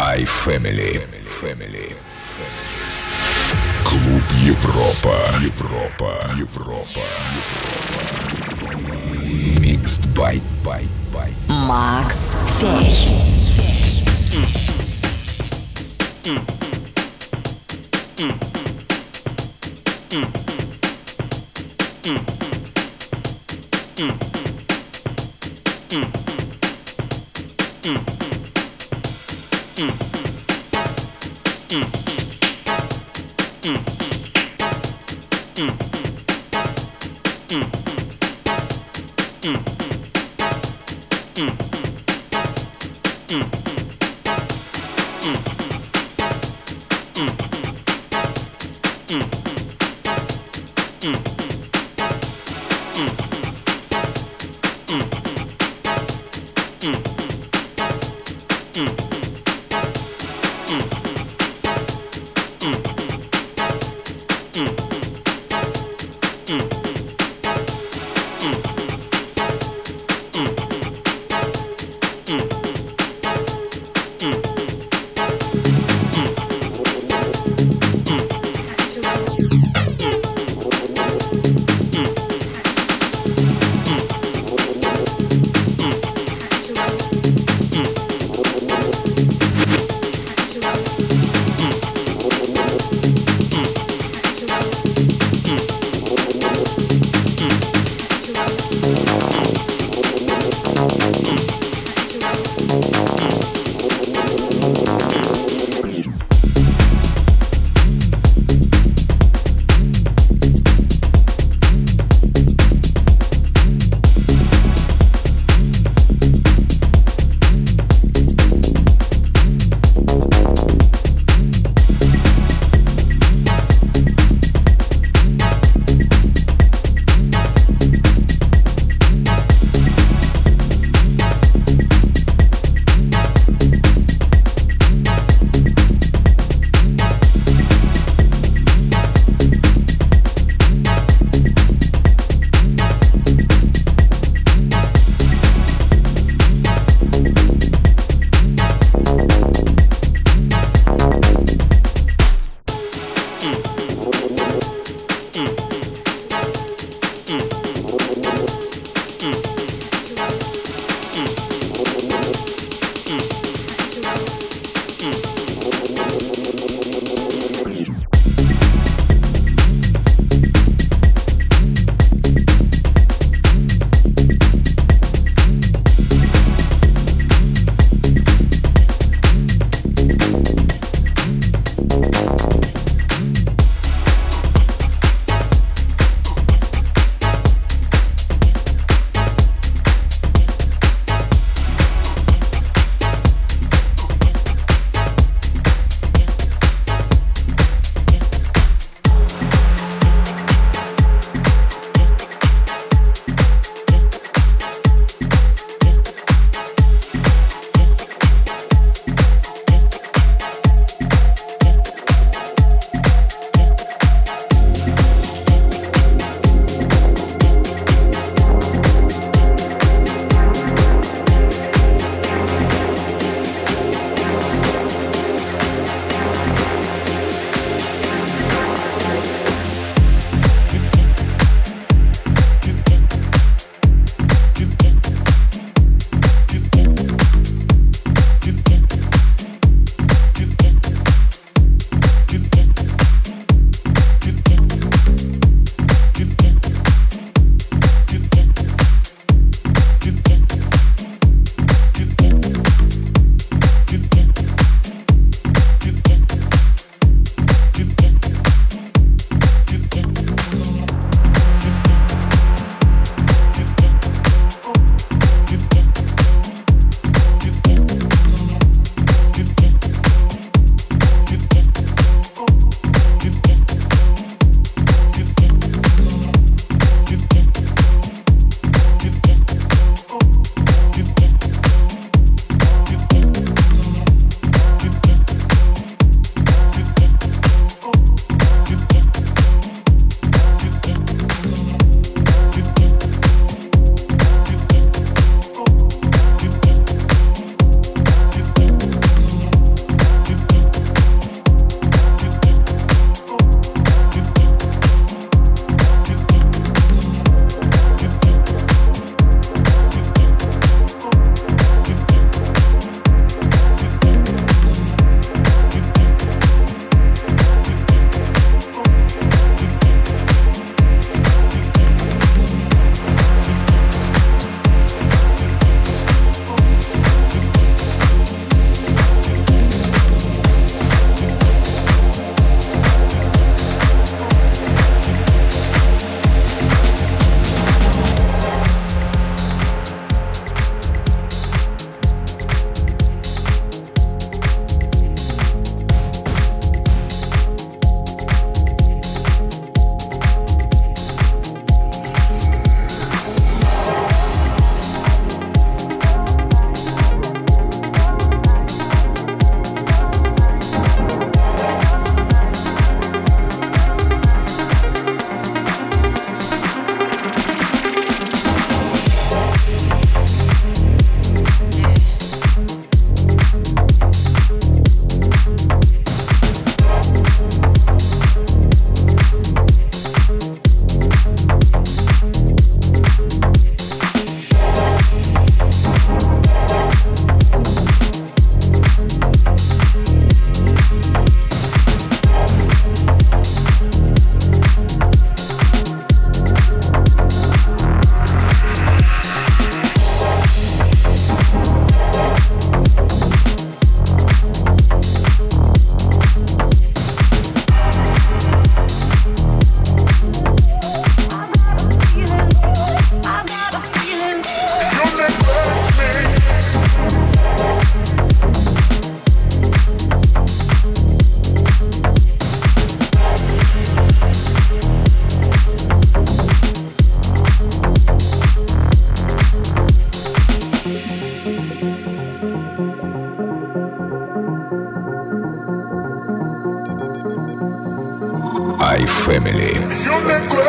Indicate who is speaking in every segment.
Speaker 1: iFamily. Family. Клуб Европа. Европа. Европа. Mixed by by by.
Speaker 2: Макс Фей.
Speaker 1: Mm.
Speaker 3: Mm.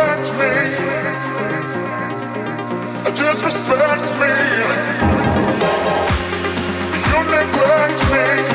Speaker 3: Neglect me. Disrespect me. You neglect me.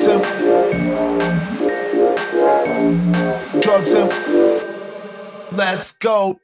Speaker 4: Drugs him. Drugs him.
Speaker 3: Let's go.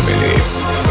Speaker 3: family.